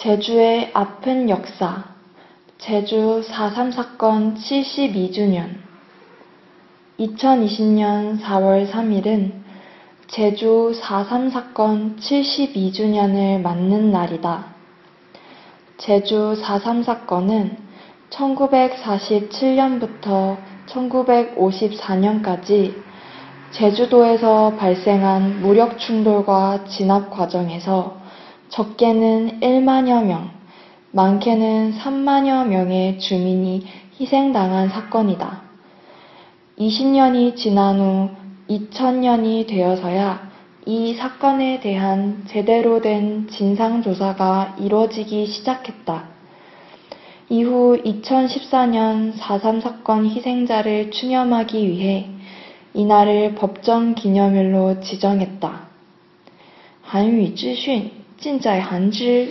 제주의 아픈 역사 제주 4.3 사건 72주년 2020년 4월 3일은 제주 4.3 사건 72주년을 맞는 날이다. 제주 4.3 사건은 1947년부터 1954년까지 제주도에서 발생한 무력 충돌과 진압 과정에서 적게는 1만여 명, 많게는 3만여 명의 주민이 희생당한 사건이다. 20년이 지난 후 2000년이 되어서야 이 사건에 대한 제대로 된 진상조사가 이루어지기 시작했다. 이후 2014년 4.3 사건 희생자를 추념하기 위해 이날을 법정 기념일로 지정했다. 한유资讯 尽在韩之。